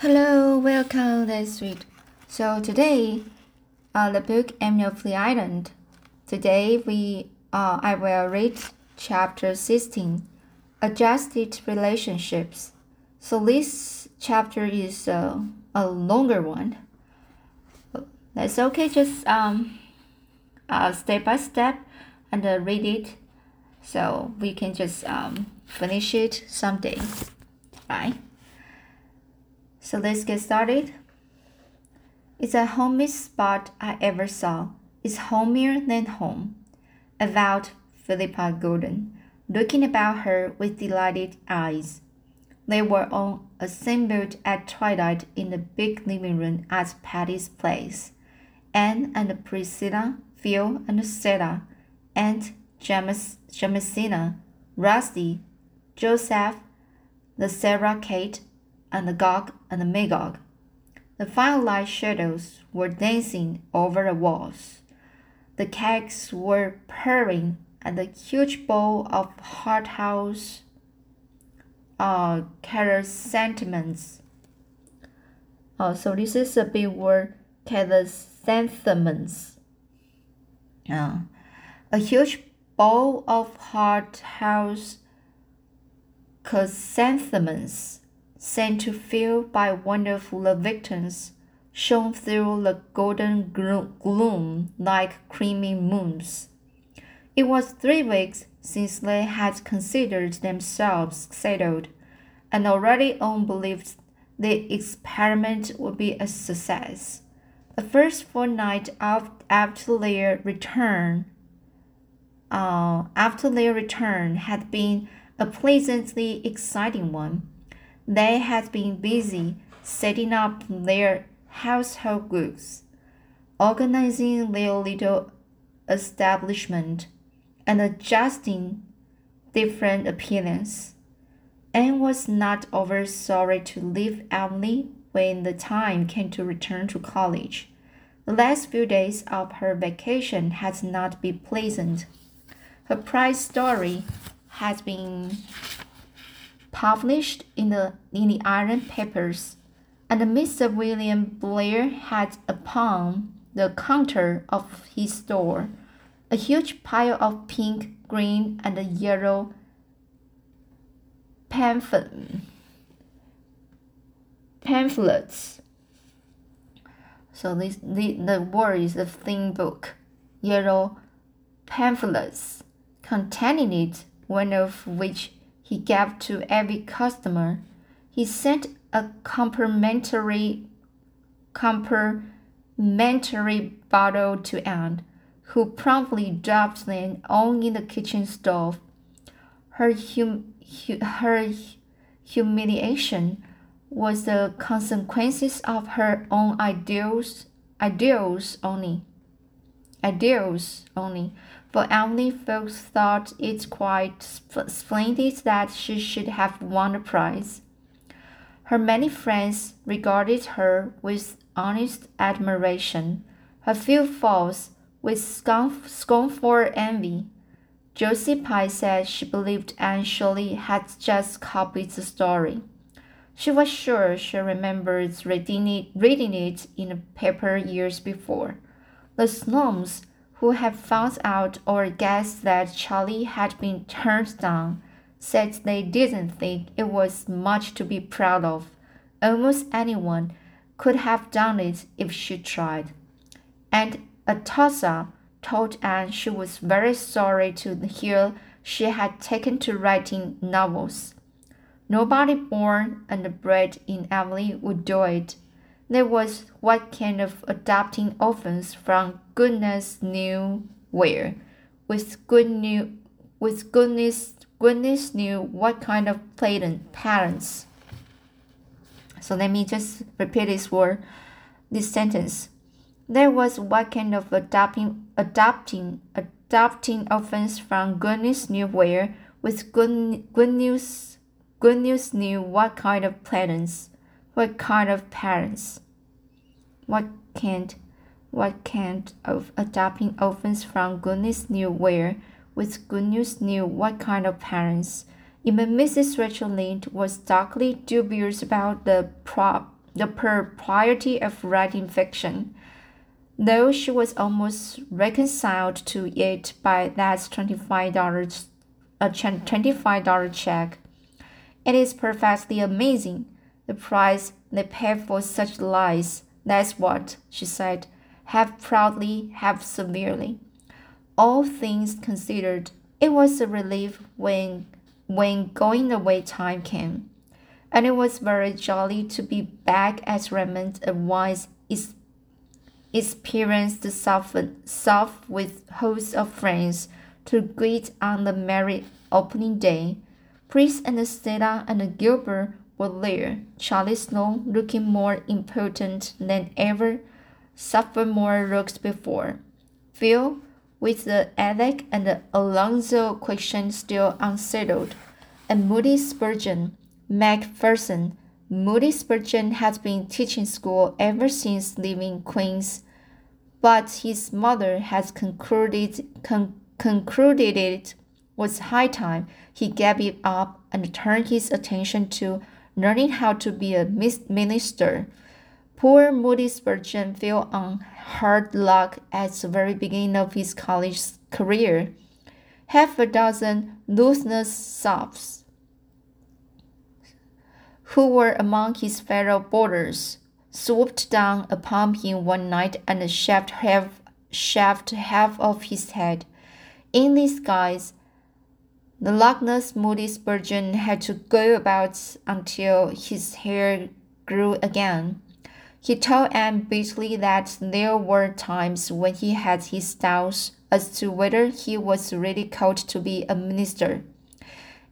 Hello, welcome. That's sweet. So today, uh, the book Emily of the Island. Today we, uh, I will read chapter sixteen, adjusted relationships. So this chapter is uh, a longer one. That's okay. Just um, uh, step by step, and uh, read it, so we can just um finish it someday, right? So let's get started. It's the homest spot I ever saw. It's homier than home, avowed Philippa Gordon, looking about her with delighted eyes. They were all assembled at twilight in the big living room at Patty's place. Anne and Priscilla, Phil and Sarah, Aunt James, Jamesina, Rusty, Joseph, the Sarah Kate, and the Gog and the Magog. The firelight shadows were dancing over the walls. The cakes were purring, and the huge bowl of hothouse uh, chrysanthemums. Oh, so this is a big word, chrysanthemums. Uh, a huge bowl of hothouse chrysanthemums sent to Phil by wonderful victims, shone through the golden gloom like creamy moons. It was three weeks since they had considered themselves settled, and already all believed the experiment would be a success. The first fortnight after their return, uh, after their return had been a pleasantly exciting one. They had been busy setting up their household goods, organizing their little establishment, and adjusting different appearances. Anne was not over sorry to leave Avonlea when the time came to return to college. The last few days of her vacation had not been pleasant. Her prize story had been published in the in the iron papers, and Mr. William Blair had upon the counter of his store a huge pile of pink, green, and yellow pamphlet, pamphlets. So this the, the word is a thin book, yellow pamphlets containing it, one of which he gave to every customer. He sent a complimentary complimentary bottle to Anne, who promptly dropped them all in the kitchen stove. Her hum, hu, her humiliation was the consequences of her own ideals ideals only. Ideals only for Avonlea folks thought it quite splendid that she should have won the prize. Her many friends regarded her with honest admiration, her few foes with scornful envy. Josie Pye said she believed Anne Shirley had just copied the story. She was sure she remembered reading it, reading it in a paper years before. The Snows who had found out or guessed that Charlie had been turned down, said they didn't think it was much to be proud of. Almost anyone could have done it if she tried. And Atossa told Anne she was very sorry to hear she had taken to writing novels. Nobody born and bred in Avonlea would do it. There was what kind of adopting orphans from goodness knew where, with good new, with goodness goodness knew what kind of parents. So let me just repeat this word, this sentence. There was what kind of adopting adopting adopting orphans from goodness knew where, with good good news good news knew what kind of parents what kind of parents? What kind, what kind of adopting orphans from goodness knew where, with goodness knew what kind of parents? Even Mrs. Rachel Lynde was darkly dubious about the pro the propriety of writing fiction, though she was almost reconciled to it by that $25, a $25 check. It is perfectly amazing, the price they pay for such lies. That's what, she said, half proudly, half severely. All things considered, it was a relief when when going away time came, and it was very jolly to be back at Redmond and once experience the south with hosts of friends to greet on the merry opening day. Pris and Stella and Gilbert were there, Charlie Sloane, looking more important than ever, suffered more looks before. Phil with the Alec and the Alonzo question still unsettled, and Moody Spurgeon, Macpherson. Moody Spurgeon had been teaching school ever since leaving Queen's, but his mother had concluded, con concluded it was high time he gave it up and turned his attention to learning how to be a minister. Poor Moody Spurgeon fell on hard luck at the very beginning of his college career. Half a dozen Lutheran Sophs, who were among his fellow boarders, swooped down upon him one night and shaved half, shaved half of his head. In this guise, the luckless Moody Spurgeon had to go about until his hair grew again. He told Anne bitterly that there were times when he had his doubts as to whether he was really called to be a minister.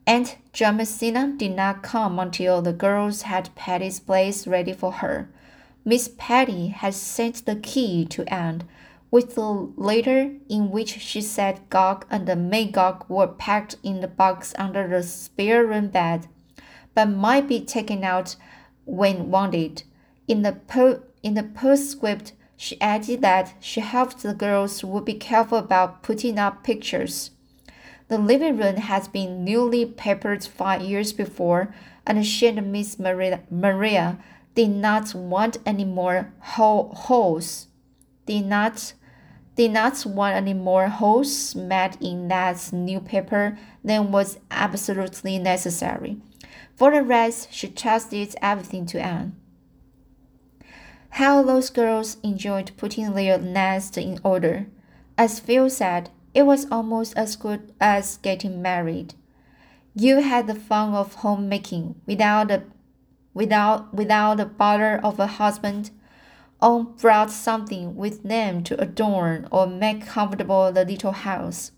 Aunt Jamesina did not come until the girls had Patty's place ready for her. Miss Patty had sent the key to Anne, with the letter in which she said Gog and the Magog were packed in the box under the spare room bed, but might be taken out when wanted. In the, po- in the postscript, she added that she hoped the girls would be careful about putting up pictures. The living room had been newly papered five years before, and she and Miss Maria, Maria did not want any more ho- holes. Did not did not want any more holes made in that new paper than was absolutely necessary. For the rest, she trusted everything to Anne. How those girls enjoyed putting their nest in order. As Phil said, it was almost as good as getting married. You had the fun of homemaking without a without without the bother of a husband. All brought something with them to adorn or make comfortable the little house.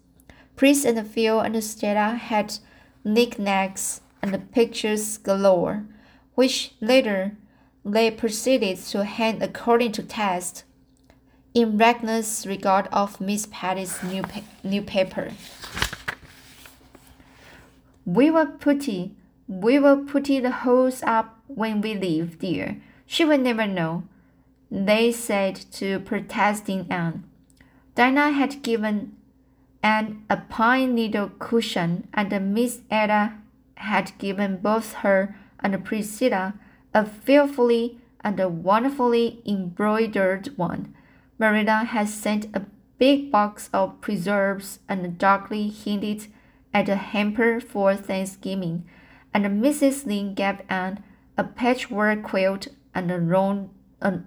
Pris and Phil and Stella had knickknacks and pictures galore, which later they proceeded to hand according to taste, in reckless regard of Miss Patty's new, pa new paper. We will put it, we will put it the holes up when we leave, dear. She will never know, they said to protesting Anne. Diana had given Anne a pine needle cushion, and Miss Ada had given both her and Priscilla a fearfully and a wonderfully embroidered one. Marilla had sent a big box of preserves and darkly hinted at a hamper for Thanksgiving, and Mrs. Lynde gave Anne a patchwork quilt and loaned, uh,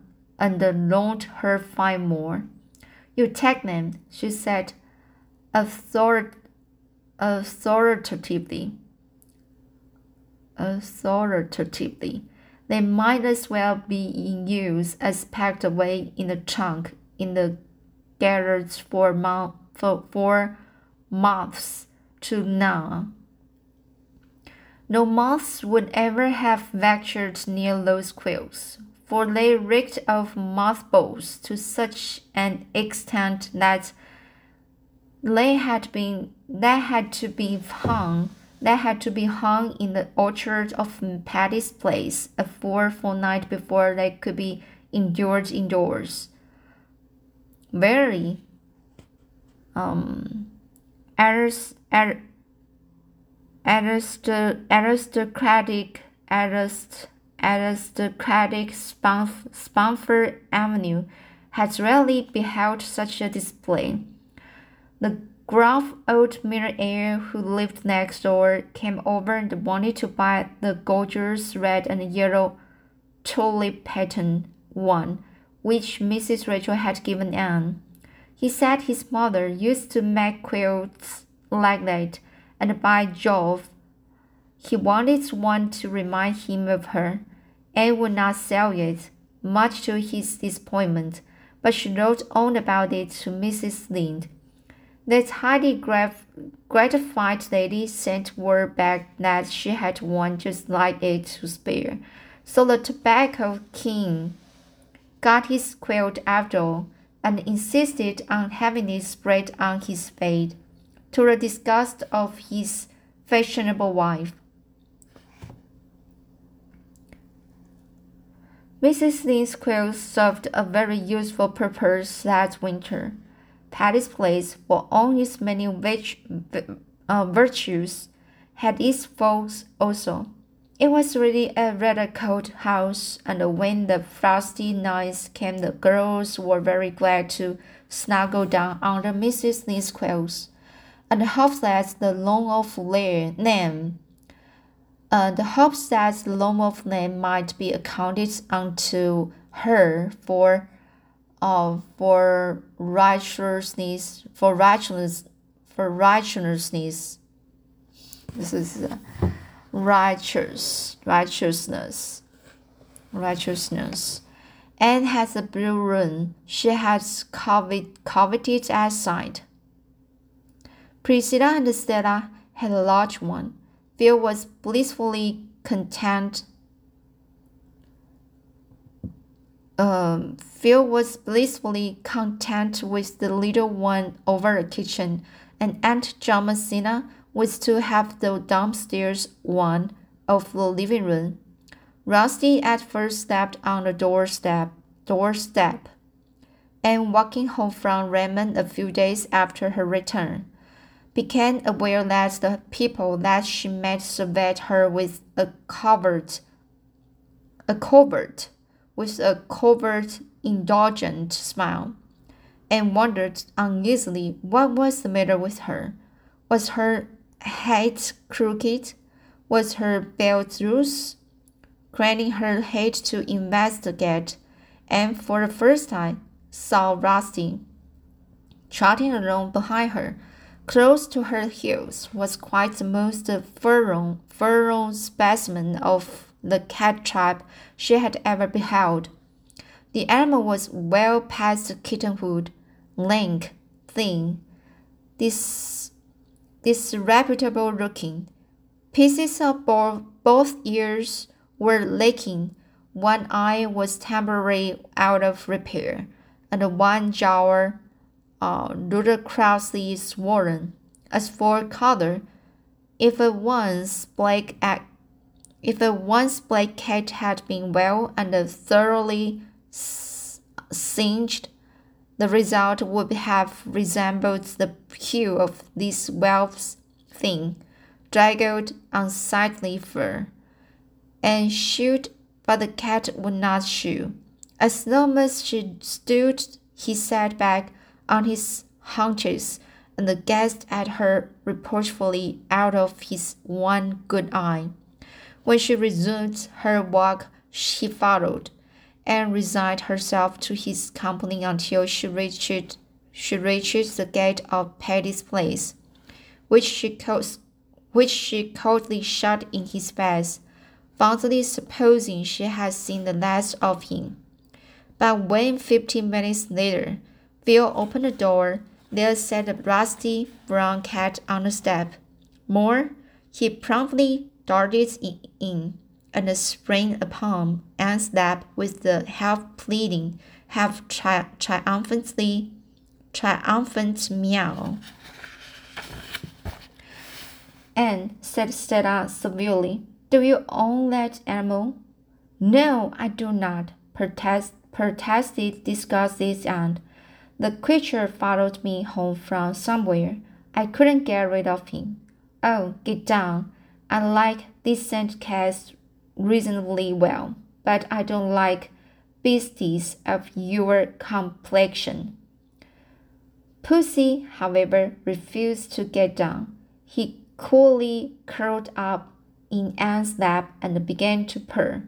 and loaned her five more. You take them, she said author- authoritatively. Authoritatively. They might as well be in use as packed away in the trunk in the garage for, mo- for, for moths to now. No moths would ever have ventured near those quills, for they reeked of mothballs to such an extent that they had been they had to be hung that had to be hung in the orchard of Patty's Place a full fortnight before they could be endured indoors. Very um, arist, arist, aristocratic, arist, aristocratic Spofford Avenue had rarely beheld such a display. The gruff old millionaire who lived next door came over and wanted to buy the gorgeous red and yellow tulip pattern one, which Mrs. Rachel had given Anne. He said his mother used to make quilts like that, and by Jove, he wanted one to remind him of her. Anne would not sell it, much to his disappointment, but she wrote on about it to Mrs. Lynde. That highly gratified lady sent word back that she had one just like it to spare. So the tobacco king got his quilt after all, and insisted on having it spread on his bed, to the disgust of his fashionable wife. Mrs. Lynde's quilt served a very useful purpose that winter. Patty's Place, for all its many uh, virtues, had its faults also. It was really a rather cold house, and when the frosty nights came, the girls were very glad to snuggle down under Mrs. Lynde's quilts, and hoped that the long of name, uh, the hopes that the loan of name might be accounted unto her for uh, for righteousness, for righteousness, for righteousness. This is uh, righteous, righteousness, righteousness. Anne has a blue room. She has covet, coveted at sight. Priscilla and Stella had a large one. Phil was blissfully content um, Phil was blissfully content with the little one over the kitchen, and Aunt Thomasina was to have the downstairs one of the living room. Rusty at first stepped on the doorstep, doorstep, and walking home from Redmond a few days after her return, became aware that the people that she met surveyed her with a covert, a covert with a covert, indulgent smile, and wondered uneasily what was the matter with her. Was her head crooked? Was her belt loose? Craning her head to investigate, and for the first time saw Rusty trotting along behind her. Close to her heels was quite the most furrowed, furrowed specimen of the cat tribe she had ever beheld. The animal was well past kittenhood, lank, thin, dis disreputable looking. Pieces of bo both ears were lacking, one eye was temporarily out of repair, and one jaw uh, ludicrously swollen. As for color, if a once black if the once black cat had been well and thoroughly singed, the result would have resembled the hue of this wolf's thin, draggled, unsightly fur, and shoot, but the cat would not shew. As long as she stood, he sat back on his haunches and gazed at her reproachfully out of his one good eye. When she resumed her walk, she followed, and resigned herself to his company until she reached she reached the gate of Patty's place, which she which she coldly shut in his face, fondly supposing she had seen the last of him. But when fifteen minutes later Phil opened the door, there sat a rusty brown cat on the step. More, he promptly darted in and sprang upon Anne's lap with the half pleading, half tri triumphantly triumphant meow. Anne, said Stella severely, do you own that animal? No, I do not, protest, protested disgusted Anne. The creature followed me home from somewhere. I couldn't get rid of him. Oh, get down. I like decent cats reasonably well, but I don't like beasties of your complexion. Pussy, however, refused to get down. He coolly curled up in Anne's lap and began to purr.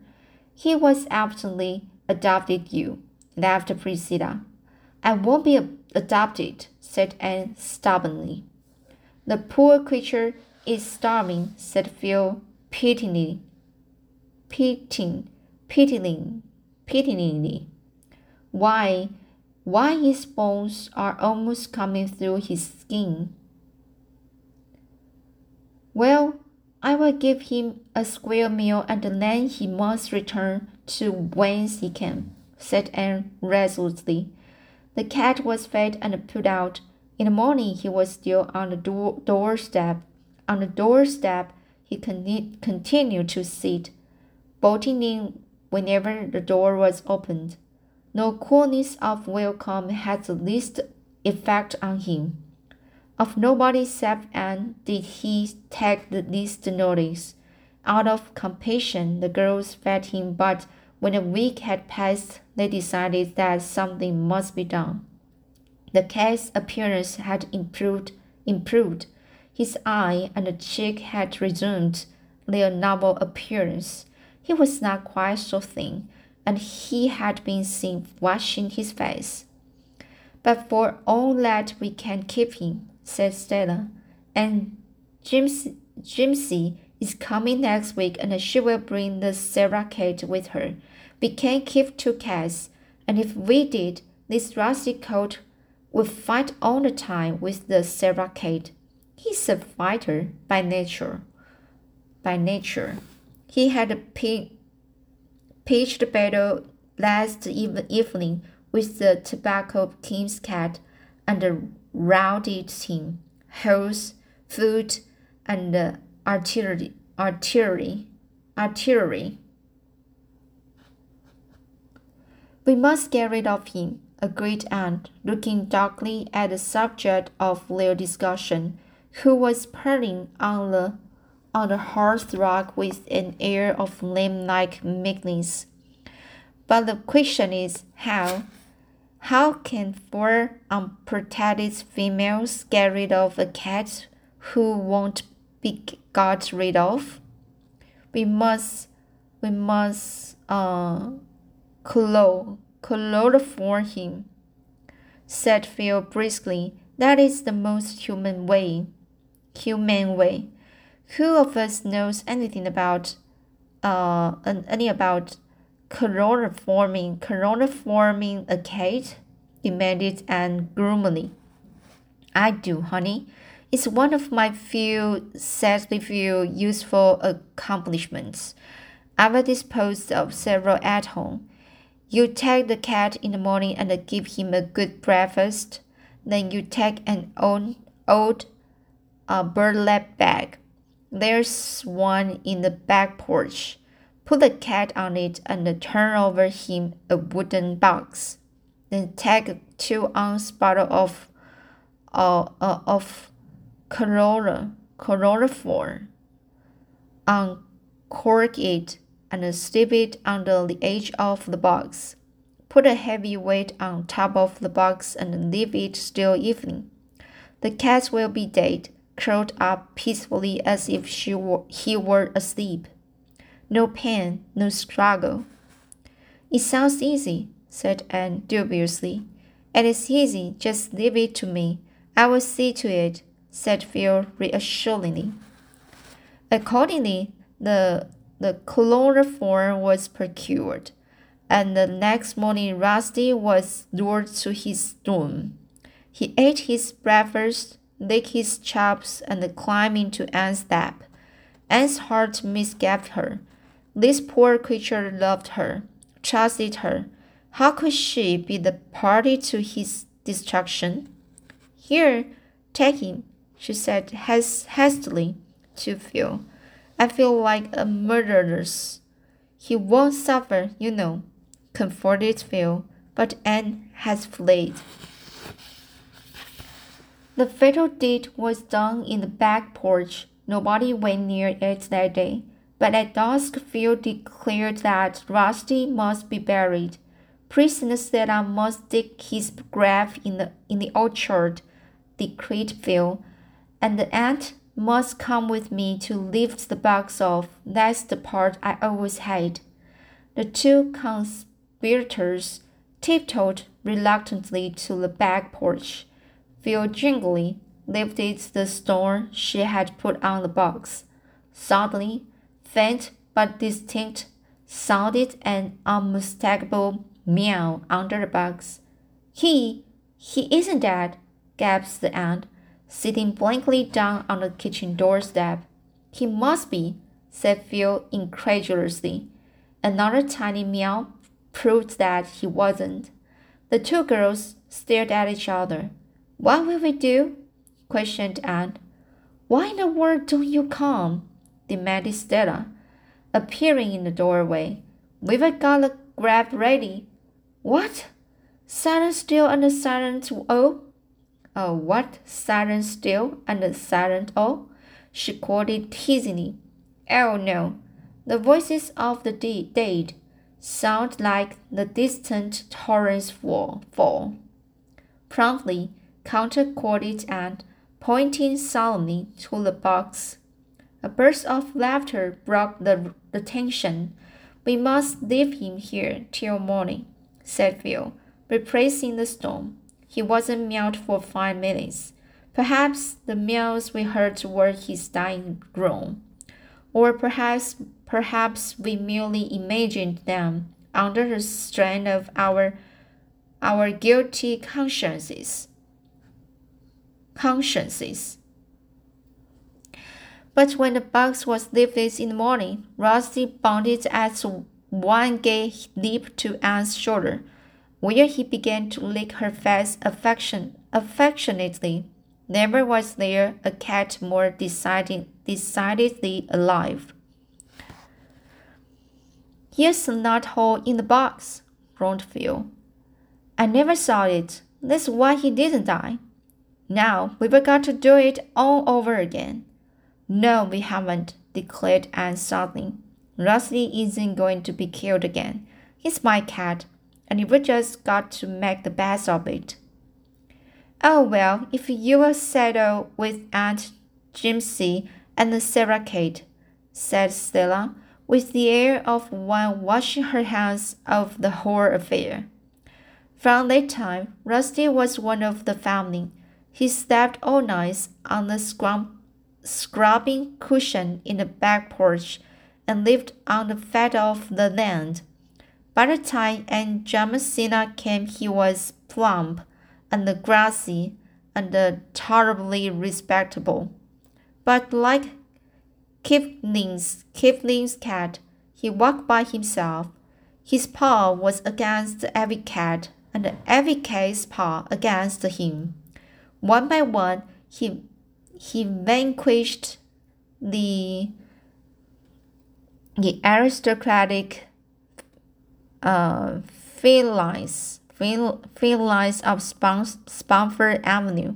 He was absolutely adopted you, laughed Priscilla. I won't be adopted, said Anne stubbornly. The poor creature is starving, said Phil pityingly. Pitying, pitying, pityingly. Why, why his bones are almost coming through his skin. Well, I will give him a square meal and then he must return to whence he came, said Anne resolutely. The cat was fed and put out. In the morning he was still on the door doorstep. On the doorstep he con continued to sit, bolting in whenever the door was opened. No coolness of welcome had the least effect on him. Of nobody except Anne did he take the least notice. Out of compassion, the girls fed him, but when a week had passed, they decided that something must be done. The cat's appearance had improved, improved. His eye and cheek had resumed their normal appearance. He was not quite so thin, and he had been seen washing his face. But for all that, we can keep him, said Stella, and Jimsie, Jimsie is coming next week and she will bring the Sarah Kate with her. We can't keep two cats, and if we did, this rusty coat would fight all the time with the Sarah Kate. He's a fighter by nature. By nature. He had a pitched battle last evening with the Tobacco King's cat and routed him, horse, foot, and artillery, artillery, artillery. We must get rid of him, agreed Anne, looking darkly at the subject of their discussion, who was purring on the on the hearthrug with an air of lamb-like meekness. But the question is how? How can four unprotected females get rid of a cat who won't be got rid of? We must, we must, uh, clo chloroform him, said Phil briskly. That is the most human way. Human way. Who of us knows anything about, uh, any about chloroforming, chloroforming a cat? demanded Anne gloomily. I do, honey. It's one of my few, sadly few, useful accomplishments. I've disposed of several at home. You take the cat in the morning and give him a good breakfast. Then you take an old, old uh, burlap bag. There's one in the back porch. Put the cat on it and turn over him a wooden box. Then take a two ounce bottle of uh, uh, of Corolla, chloroform. Uncork it and slip it under the edge of the box. Put a heavy weight on top of the box and leave it still evening. The cat will be dead, curled up peacefully as if she were, he were asleep. No pain, no struggle. It sounds easy, said Anne dubiously. It is easy, just leave it to me. I will see to it, said Phil reassuringly. Accordingly, the, the chloroform was procured, and the next morning Rusty was lured to his room. He ate his breakfast, licked his chops, and climbed into Anne's lap. Anne's heart misgave her. This poor creature loved her, trusted her. How could she be the party to his destruction? Here, take him, she said hastily to Phil. I feel like a murderess. He won't suffer, you know, comforted Phil, but Anne has fled. The fatal deed was done in the back porch. Nobody went near it that day but at dusk Phil declared that Rusty must be buried. Priest said I must dig his grave in the in the orchard, decreed Phil, and the aunt must come with me to lift the box off. That's the part I always hate. The two conspirators tiptoed reluctantly to the back porch. Phil gingerly lifted the stone she had put on the box. Suddenly, faint but distinct, sounded an unmistakable meow under the box. He, he isn't dead, gasped the aunt, sitting blankly down on the kitchen doorstep. He must be, said Phil incredulously. Another tiny meow proved that he wasn't. The two girls stared at each other. What will we do? questioned Anne. Why in the world don't you come? demanded Stella, appearing in the doorway. We've got the grab ready. What? Silent still and silent O? Oh, what? Silent still and silent O? She quoted teasingly. Oh no, the voices of the dead sound like the distant torrents fall. fall. Promptly, counter quoted and pointing solemnly to the box. A burst of laughter broke the, the tension. We must leave him here till morning, said Phil, replacing the stone. He wasn't meowed for five minutes. Perhaps the meows we heard were his dying groan. Or perhaps perhaps we merely imagined them under the strain of our our guilty consciences. Consciences. But when the box was lifted in the morning, Rusty bounded at one gay leap to Anne's shoulder, where he began to lick her face affection, affectionately. Never was there a cat more decided, decidedly alive. Here's a nut hole in the box, groaned Phil. I never saw it. That's why he didn't die. Now we've got to do it all over again. No, we haven't, declared Anne suddenly. Rusty isn't going to be killed again. He's my cat, and we've just got to make the best of it. Oh, well, if you will settle with Aunt Jimsie and Sarah Kate, said Stella, with the air of one washing her hands of the whole affair. From that time, Rusty was one of the family. He slept all night on the scrum scrubbing cushion in the back porch and lived on the fat of the land. By the time Aunt Jamesina came, he was plump and grassy and terribly respectable. But like Kipling's, Kipling's cat, he walked by himself. His paw was against every cat, and every cat's paw against him. One by one, he he vanquished the the aristocratic uh, felines, fel, felines of Spofford Avenue.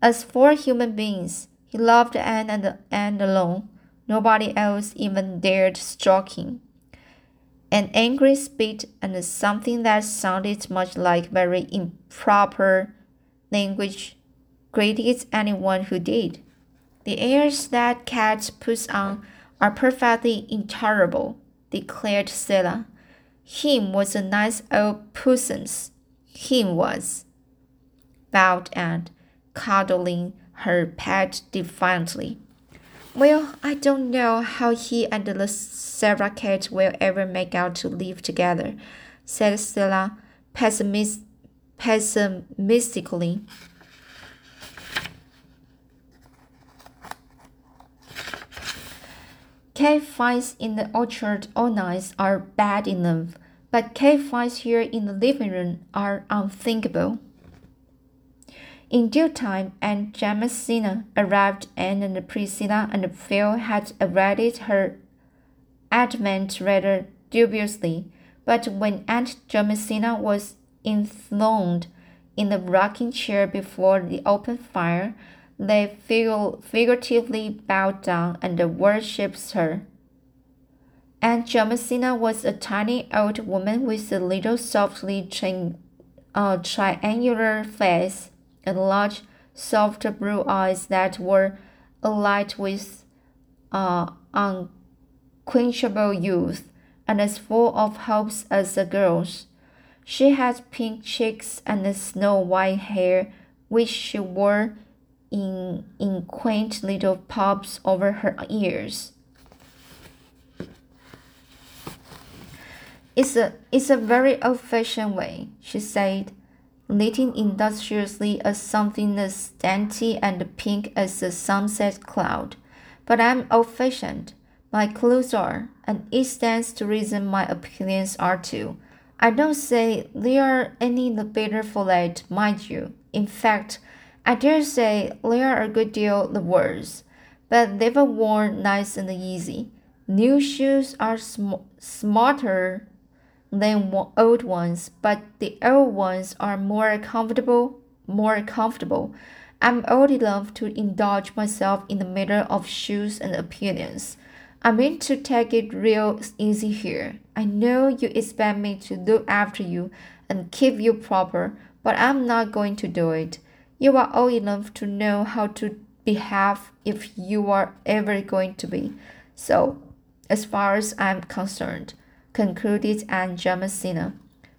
As for human beings, he loved Anne and Anne alone. Nobody else even dared stroke him. An angry spit and something that sounded much like very improper language greeted anyone who did. The airs that cat puts on are perfectly intolerable, declared Stella. Him was a nice old puissance. Him was. Bowed Aunt, cuddling her pet defiantly. Well, I don't know how he and the Sarah cat will ever make out to live together, said Stella pessimist pessimistically. Cave fights in the orchard all nights are bad enough, but cave fights here in the living room are unthinkable. In due time, Aunt Jamesina arrived, and Priscilla and Phil had awaited her advent rather dubiously. But when Aunt Jamesina was enthroned in the rocking chair before the open fire, they figuratively bowed down and worshipped her. Aunt Jamesina was a tiny old woman with a little softly tri- uh, triangular face and large, soft blue eyes that were alight with uh, unquenchable youth and as full of hopes as a girl's. She had pink cheeks and snow white hair, which she wore in, in quaint little pops over her ears. It's a, it's a very old fashioned way, she said, knitting industriously as something as dainty and pink as a sunset cloud. But I'm old fashioned. My clothes are, and it stands to reason my opinions are too. I don't say they are any the better for that, mind you. In fact, I dare say they are a good deal the worse, but they were worn nice and easy. New shoes are sm- smarter than old ones, but the old ones are more comfortable, more comfortable. I'm old enough to indulge myself in the matter of shoes and opinions. I mean to take it real easy here. I know you expect me to look after you and keep you proper, but I'm not going to do it. You are old enough to know how to behave if you are ever going to be. So, as far as I'm concerned, concluded Aunt Jamesina,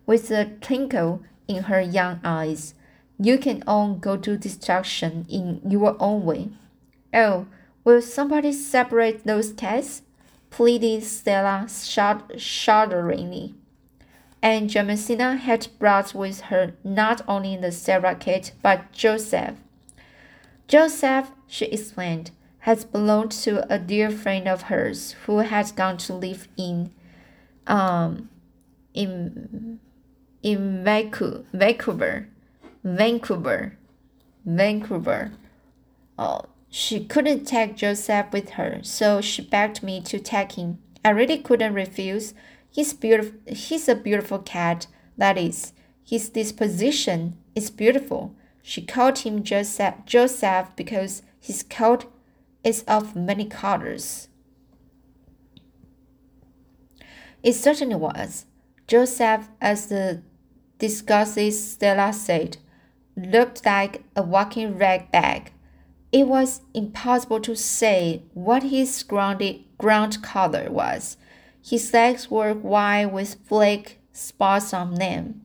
with a twinkle in her young eyes. You can all go to destruction in your own way. Oh, will somebody separate those cats? pleaded Stella shudderingly. And Jamesina had brought with her not only the Sarah kit but Joseph. Joseph, she explained, has belonged to a dear friend of hers who has gone to live in um, in in Vancouver, Vancouver, Vancouver. Oh, she couldn't take Joseph with her, so she begged me to take him. I really couldn't refuse. He's beautiful. He's a beautiful cat. That is, his disposition is beautiful. She called him Joseph, Joseph because his coat is of many colors. It certainly was. Joseph, as the disgusted Stella said, looked like a walking rag bag. It was impossible to say what his ground color was. His legs were white with black spots on them.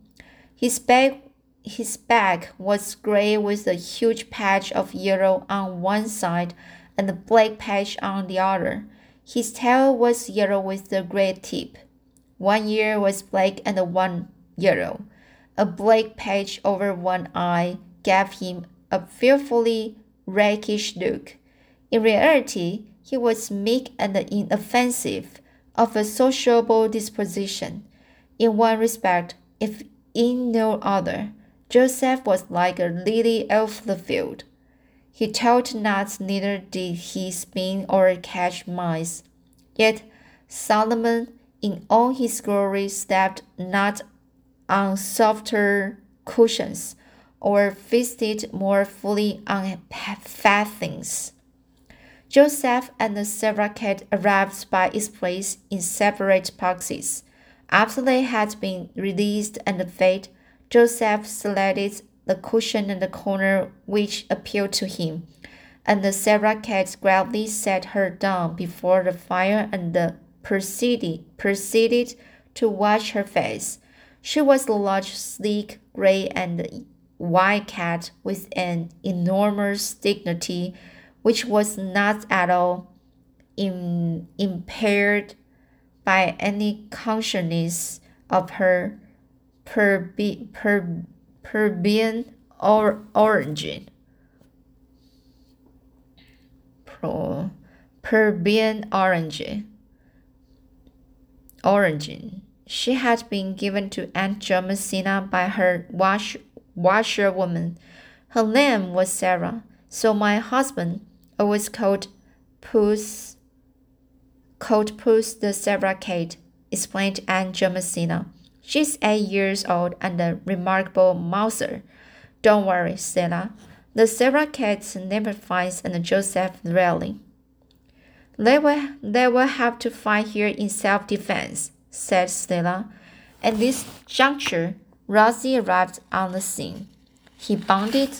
His back, his back was gray with a huge patch of yellow on one side and a black patch on the other. His tail was yellow with a gray tip. One ear was black and one yellow. A black patch over one eye gave him a fearfully rakish look. In reality, he was meek and inoffensive, of a sociable disposition. In one respect, if in no other, Joseph was like a lily of the field. He told nuts, neither did he spin or catch mice. Yet Solomon in all his glory stepped not on softer cushions or feasted more fully on fat things. Joseph and the Sarah cat arrived by express in separate boxes. After they had been released and fed, Joseph selected the cushion in the corner which appealed to him, and the Sarah cat gravely sat her down before the fire and proceeded, proceeded to wash her face. She was a large, sleek, gray, and white cat with an enormous dignity which was not at all in, impaired by any consciousness of her plebeian per, per or origin. Plebeian origin origin. She had been given to Aunt Jamesina by her wash, washerwoman. Her name was Sarah, so my husband always called Puss, called Puss the Sarah Cat, explained Aunt Jamesina. She's eight years old and a remarkable mouser. Don't worry, Stella. The Sarah cat never finds and Joseph rarely. They will, they will have to fight here in self defense, said Stella. At this juncture, Rosie arrived on the scene. He bounded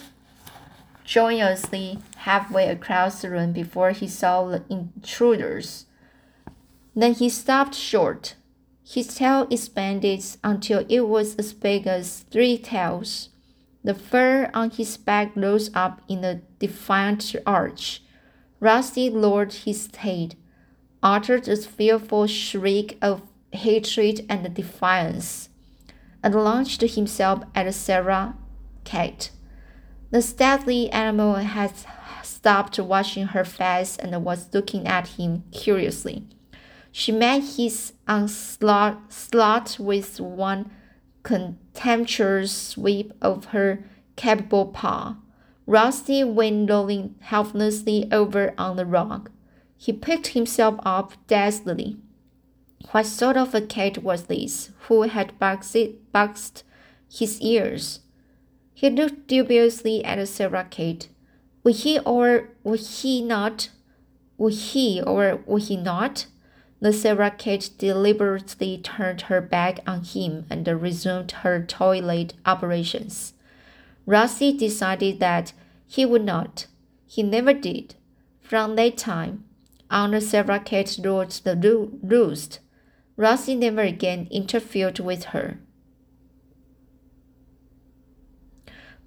joyously halfway across the room before he saw the intruders. Then he stopped short. His tail expanded until it was as big as three tails. The fur on his back rose up in a defiant arch. Rusty lowered his head, uttered a fearful shriek of hatred and defiance, and launched himself at Sarah Kate. The stately animal had stopped washing her face and was looking at him curiously. She met his onslaught with one contemptuous sweep of her capable paw. Rusty went rolling helplessly over on the rug. He picked himself up dazedly. What sort of a cat was this who had boxed his ears? He looked dubiously at Sarah-cat. Would he or would he not? Would he or would he not? The Sarah-cat deliberately turned her back on him and resumed her toilet operations. Rusty decided that he would not. He never did. From that time on, Sarah-cat ruled the roost. Rusty never again interfered with her.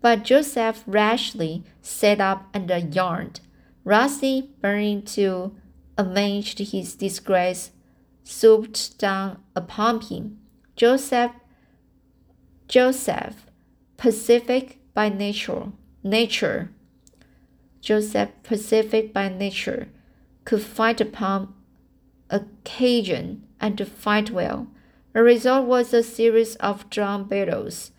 But Joseph rashly set up and yarned. Rusty, burning to avenge his disgrace, swooped down upon him. Joseph, Joseph, pacific by nature, nature, Joseph, pacific by nature, could fight upon occasion and fight well. The result was a series of drawn battles.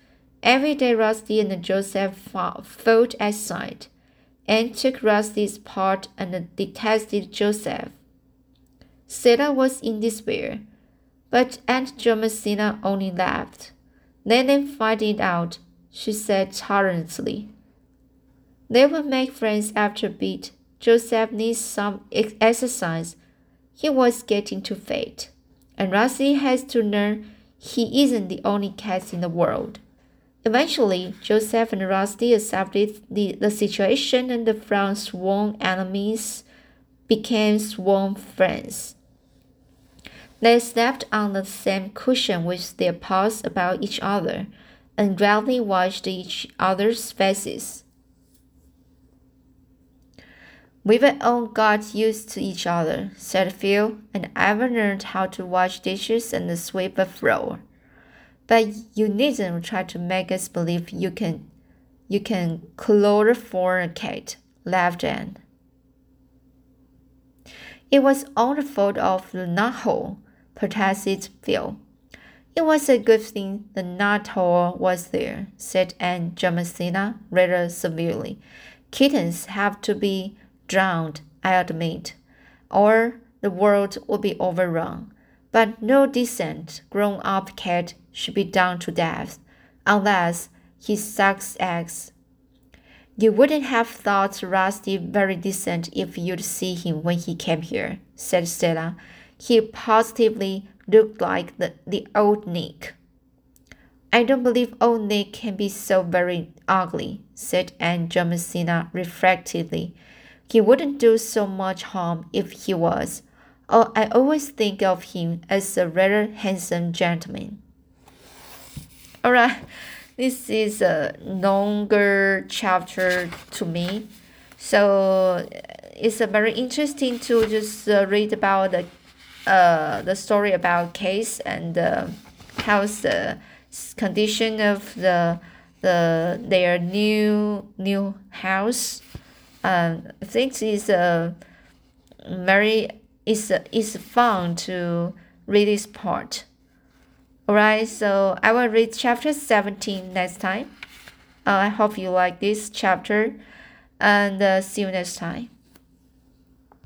Every day Rusty and Joseph fought at sight. and took Rusty's part and detested Joseph. Sarah was in despair, but Aunt Jamesina only laughed. Let them fight it out, she said tolerantly. They will make friends after a bit. Joseph needs some exercise. He was getting too fat and Rusty has to learn he isn't the only cat in the world. Eventually, Joseph and Rusty accepted the, the situation and the from sworn enemies became sworn friends. They slept on the same cushion with their paws about each other and gravely watched each other's faces. We've all got used to each other, said Phil, and I've learned how to wash dishes and sweep a floor. But you needn't try to make us believe you can you can chloroform a cat, laughed Anne. It was all the fault of the knothole, protested Phil. It was a good thing the knothole was there, said Aunt Jamesina rather severely. Kittens have to be drowned, I admit, or the world would be overrun. But no decent, grown up cat should be done to death unless he sucks eggs. You wouldn't have thought Rusty very decent if you'd see him when he came here, said Stella. He positively looked like the, the old Nick. I don't believe old Nick can be so very ugly, said Aunt Jamesina reflectively. He wouldn't do so much harm if he was. Oh, I always think of him as a rather handsome gentleman. Alright, this is a longer chapter to me. So it's very interesting to just uh, read about the uh, the story about case and uh, how's the condition of the the their new new house um, I think it's a very it's it's fun to read this part. Alright, so I will read chapter 17 next time. Uh, I hope you like this chapter and uh, see you next time.